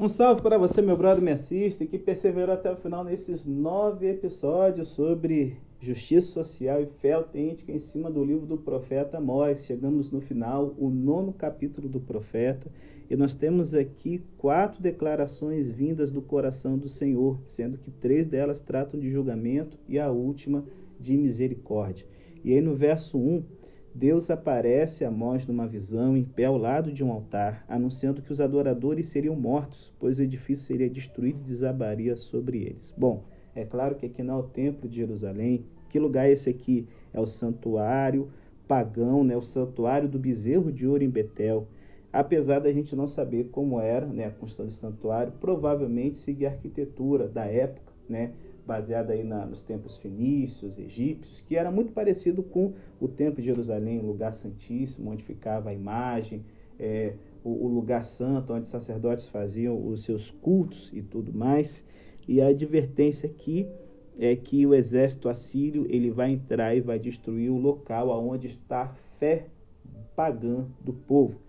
Um salve para você, meu brother, me assiste, que perseverou até o final nesses nove episódios sobre justiça social e fé autêntica em cima do livro do profeta Amós. Chegamos no final, o nono capítulo do profeta, e nós temos aqui quatro declarações vindas do coração do Senhor, sendo que três delas tratam de julgamento e a última de misericórdia. E aí no verso 1, Deus aparece a Amós numa visão em pé ao lado de um altar, anunciando que os adoradores seriam mortos, pois o edifício seria destruído e desabaria sobre eles. Bom, é claro que aqui não é o templo de Jerusalém. Que lugar é esse aqui? É o santuário pagão, né? o santuário do bezerro de ouro em Betel. Apesar da gente não saber como era né, a construção do santuário, provavelmente seguia a arquitetura da época, né? Baseada aí na, nos tempos fenícios, egípcios, que era muito parecido com o templo de Jerusalém, o lugar santíssimo, onde ficava a imagem, é, o, o, lugar santo, onde os sacerdotes faziam os seus cultos e tudo mais. E a advertência aqui é que o exército assírio ele vai entrar e vai destruir o local aonde está a fé pagã do povo.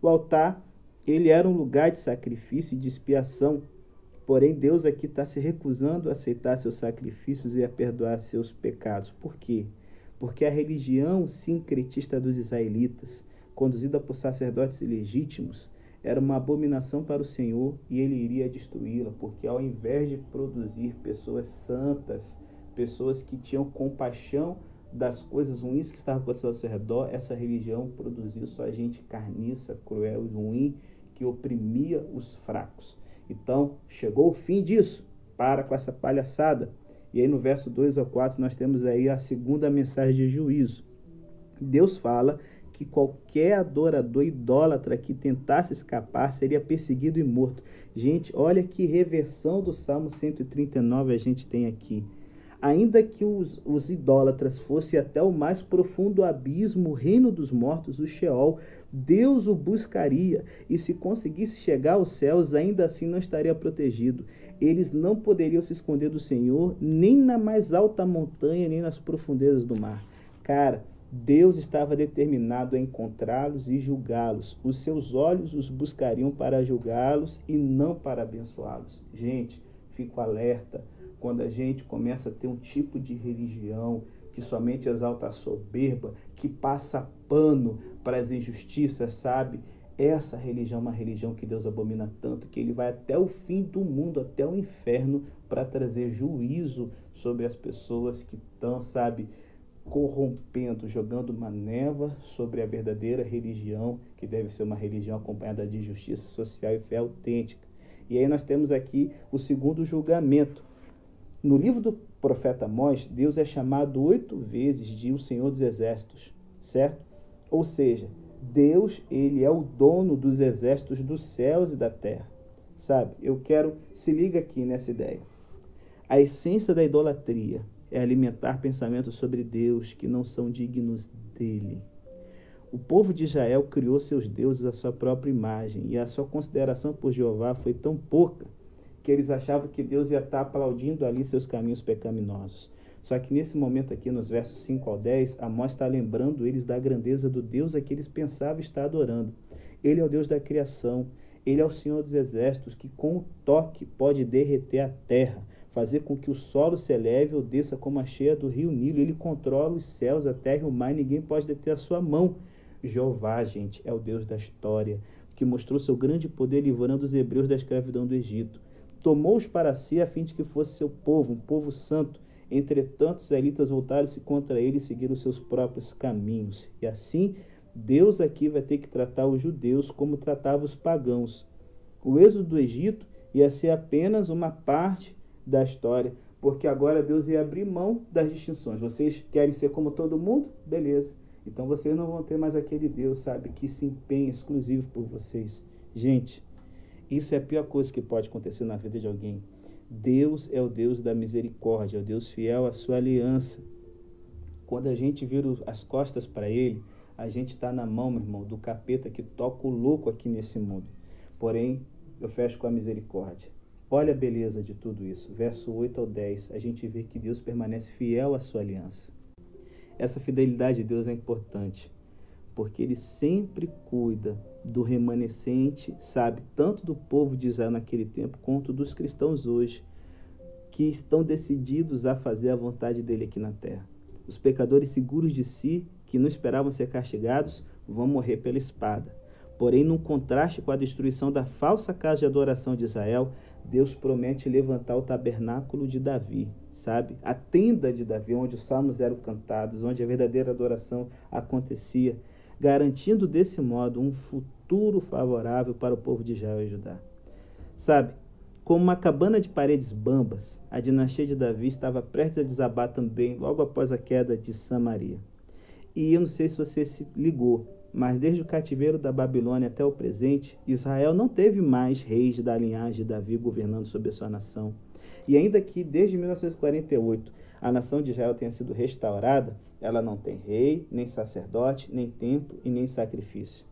O altar ele era um lugar de sacrifício e de expiação Porém, Deus aqui está se recusando a aceitar seus sacrifícios e a perdoar seus pecados. Por quê? Porque a religião sincretista dos israelitas, conduzida por sacerdotes ilegítimos, era uma abominação para o Senhor e ele iria destruí-la, porque ao invés de produzir pessoas santas, pessoas que tinham compaixão das coisas ruins que estavam acontecendo ao seu redor, essa religião produziu só gente carniça, cruel e ruim, que oprimia os fracos. Então, chegou o fim disso. Para com essa palhaçada. E aí no verso 2 ao 4 nós temos aí a segunda mensagem de juízo. Deus fala que qualquer adorador idólatra que tentasse escapar seria perseguido e morto. Gente, olha que reversão do Salmo 139 a gente tem aqui. Ainda que os, os idólatras fossem até o mais profundo abismo, o reino dos mortos, o Sheol, Deus o buscaria, e se conseguisse chegar aos céus, ainda assim não estaria protegido. Eles não poderiam se esconder do Senhor, nem na mais alta montanha, nem nas profundezas do mar. Cara, Deus estava determinado a encontrá-los e julgá-los. Os seus olhos os buscariam para julgá-los e não para abençoá-los. Gente, fico alerta quando a gente começa a ter um tipo de religião que somente exalta a soberba, que passa pano para as injustiças, sabe? Essa religião é uma religião que Deus abomina tanto que ele vai até o fim do mundo, até o inferno, para trazer juízo sobre as pessoas que estão, sabe, corrompendo, jogando uma neva sobre a verdadeira religião, que deve ser uma religião acompanhada de justiça social e fé autêntica. E aí nós temos aqui o segundo julgamento, no livro do profeta Amós, Deus é chamado oito vezes de o Senhor dos Exércitos, certo? Ou seja, Deus, ele é o dono dos exércitos dos céus e da terra. Sabe? Eu quero, se liga aqui nessa ideia. A essência da idolatria é alimentar pensamentos sobre Deus que não são dignos dele. O povo de Israel criou seus deuses à sua própria imagem, e a sua consideração por Jeová foi tão pouca que eles achavam que Deus ia estar aplaudindo ali seus caminhos pecaminosos. Só que nesse momento aqui, nos versos 5 ao 10, Amós está lembrando eles da grandeza do Deus a que eles pensavam estar adorando. Ele é o Deus da criação, ele é o Senhor dos exércitos, que com o toque pode derreter a terra, fazer com que o solo se eleve ou desça como a cheia do rio Nilo. Ele controla os céus, a terra e o mar, e ninguém pode deter a sua mão. Jeová, gente, é o Deus da história, que mostrou seu grande poder livrando os hebreus da escravidão do Egito tomou-os para si a fim de que fosse seu povo, um povo santo. Entretanto, os israelitas voltaram-se contra ele e seguiram seus próprios caminhos. E assim, Deus aqui vai ter que tratar os judeus como tratava os pagãos. O êxodo do Egito ia ser apenas uma parte da história, porque agora Deus ia abrir mão das distinções. Vocês querem ser como todo mundo? Beleza. Então vocês não vão ter mais aquele Deus, sabe, que se empenha exclusivo por vocês. Gente, isso é a pior coisa que pode acontecer na vida de alguém. Deus é o Deus da misericórdia, é o Deus fiel à sua aliança. Quando a gente vira as costas para Ele, a gente está na mão, meu irmão, do capeta que toca o louco aqui nesse mundo. Porém, eu fecho com a misericórdia. Olha a beleza de tudo isso. Verso 8 ao 10, a gente vê que Deus permanece fiel à sua aliança. Essa fidelidade de Deus é importante porque ele sempre cuida do remanescente, sabe, tanto do povo de Israel naquele tempo quanto dos cristãos hoje, que estão decididos a fazer a vontade dele aqui na terra. Os pecadores seguros de si, que não esperavam ser castigados, vão morrer pela espada. Porém, num contraste com a destruição da falsa casa de adoração de Israel, Deus promete levantar o tabernáculo de Davi, sabe? A tenda de Davi, onde os salmos eram cantados, onde a verdadeira adoração acontecia garantindo desse modo um futuro favorável para o povo de Israel e Judá. Sabe, como uma cabana de paredes bambas, a dinastia de Davi estava prestes a desabar também logo após a queda de Samaria. E eu não sei se você se ligou, mas desde o cativeiro da Babilônia até o presente, Israel não teve mais reis da linhagem de Davi governando sobre a sua nação. E ainda que desde 1948 a nação de Israel tenha sido restaurada, ela não tem rei, nem sacerdote, nem templo e nem sacrifício.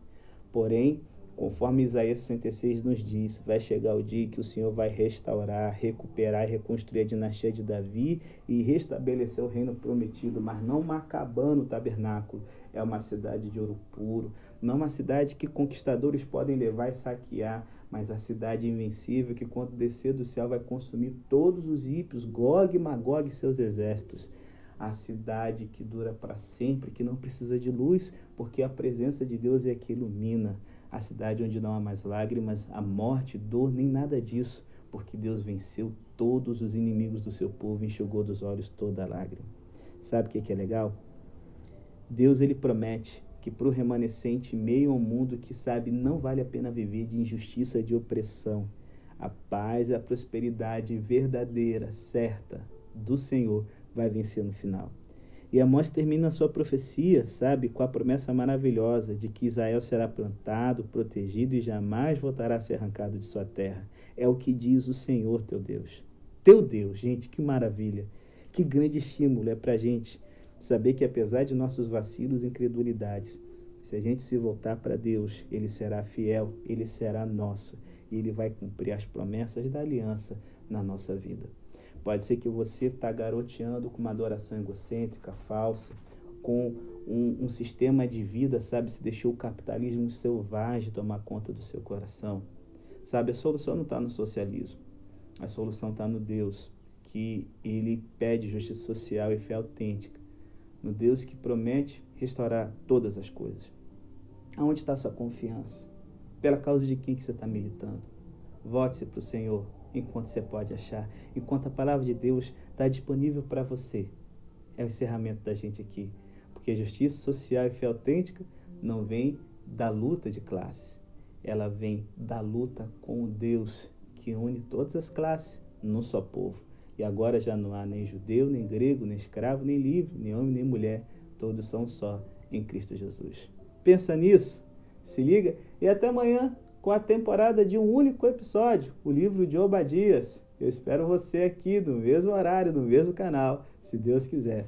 Porém, conforme Isaías 66 nos diz, vai chegar o dia que o Senhor vai restaurar, recuperar e reconstruir a dinastia de Davi e restabelecer o reino prometido, mas não macabando o tabernáculo. É uma cidade de ouro puro, não uma cidade que conquistadores podem levar e saquear, mas a cidade invencível que, quando descer do céu, vai consumir todos os ímpios, Gog e Magog e seus exércitos a cidade que dura para sempre, que não precisa de luz, porque a presença de Deus é que ilumina. A cidade onde não há mais lágrimas, a morte, dor, nem nada disso, porque Deus venceu todos os inimigos do seu povo e enxugou dos olhos toda lágrima. Sabe o que é legal? Deus ele promete que para o remanescente meio ao mundo que sabe não vale a pena viver de injustiça, de opressão, a paz e a prosperidade verdadeira, certa do Senhor vai vencer no final. E Amós termina a sua profecia, sabe, com a promessa maravilhosa de que Israel será plantado, protegido e jamais voltará a ser arrancado de sua terra. É o que diz o Senhor teu Deus. Teu Deus, gente, que maravilha. Que grande estímulo é para a gente saber que apesar de nossos vacilos e incredulidades, se a gente se voltar para Deus, Ele será fiel, Ele será nosso e Ele vai cumprir as promessas da aliança na nossa vida. Pode ser que você está garoteando com uma adoração egocêntrica, falsa, com um, um, sistema de vida, sabe? Se deixou o capitalismo selvagem tomar conta do seu coração. Sabe, a solução não está no socialismo. A solução está no Deus, que ele pede justiça social e fé autêntica. No Deus que promete restaurar todas as coisas. Aonde está sua confiança? Pela causa de quem que você está militando? Vote-se para o Senhor enquanto você pode achar, enquanto a palavra de Deus está disponível para você. É o encerramento da gente aqui. Porque a justiça social e fé autêntica não vem da luta de classes, ela vem da luta com o Deus que une todas as classes num só povo. E agora já não há nem judeu, nem grego, nem escravo, nem livre, nem homem, nem mulher. Todos são só em Cristo Jesus. Pensa nisso, se liga e até amanhã com a temporada de um único episódio, o livro de Obadias. Eu espero você aqui no mesmo horário, no mesmo canal, se Deus quiser.